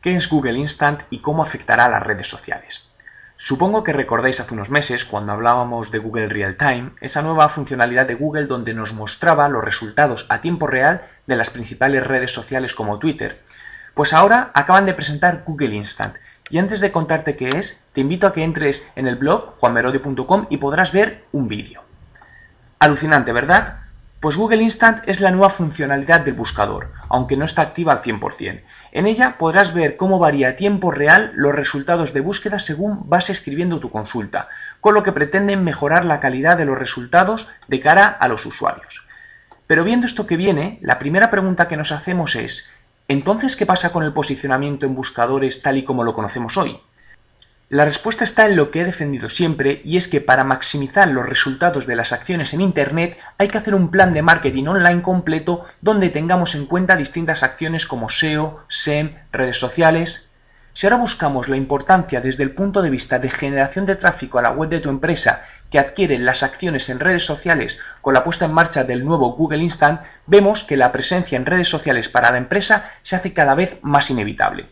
qué es Google Instant y cómo afectará a las redes sociales. Supongo que recordáis hace unos meses, cuando hablábamos de Google Real Time, esa nueva funcionalidad de Google donde nos mostraba los resultados a tiempo real de las principales redes sociales como Twitter. Pues ahora acaban de presentar Google Instant, y antes de contarte qué es, te invito a que entres en el blog juanmerodi.com y podrás ver un vídeo. Alucinante, ¿verdad? Pues Google Instant es la nueva funcionalidad del buscador, aunque no está activa al 100%. En ella podrás ver cómo varía a tiempo real los resultados de búsqueda según vas escribiendo tu consulta, con lo que pretenden mejorar la calidad de los resultados de cara a los usuarios. Pero viendo esto que viene, la primera pregunta que nos hacemos es, ¿entonces qué pasa con el posicionamiento en buscadores tal y como lo conocemos hoy? La respuesta está en lo que he defendido siempre y es que para maximizar los resultados de las acciones en Internet hay que hacer un plan de marketing online completo donde tengamos en cuenta distintas acciones como SEO, SEM, redes sociales. Si ahora buscamos la importancia desde el punto de vista de generación de tráfico a la web de tu empresa que adquieren las acciones en redes sociales con la puesta en marcha del nuevo Google Instant, vemos que la presencia en redes sociales para la empresa se hace cada vez más inevitable.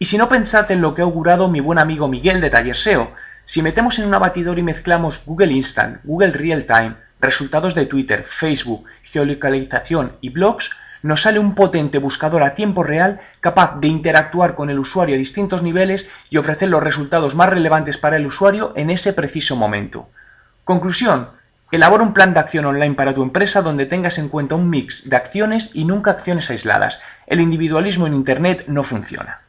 Y si no pensad en lo que ha augurado mi buen amigo Miguel de Taller SEO, si metemos en un abatidor y mezclamos Google Instant, Google Real Time, resultados de Twitter, Facebook, geolocalización y blogs, nos sale un potente buscador a tiempo real capaz de interactuar con el usuario a distintos niveles y ofrecer los resultados más relevantes para el usuario en ese preciso momento. Conclusión. Elabora un plan de acción online para tu empresa donde tengas en cuenta un mix de acciones y nunca acciones aisladas. El individualismo en Internet no funciona.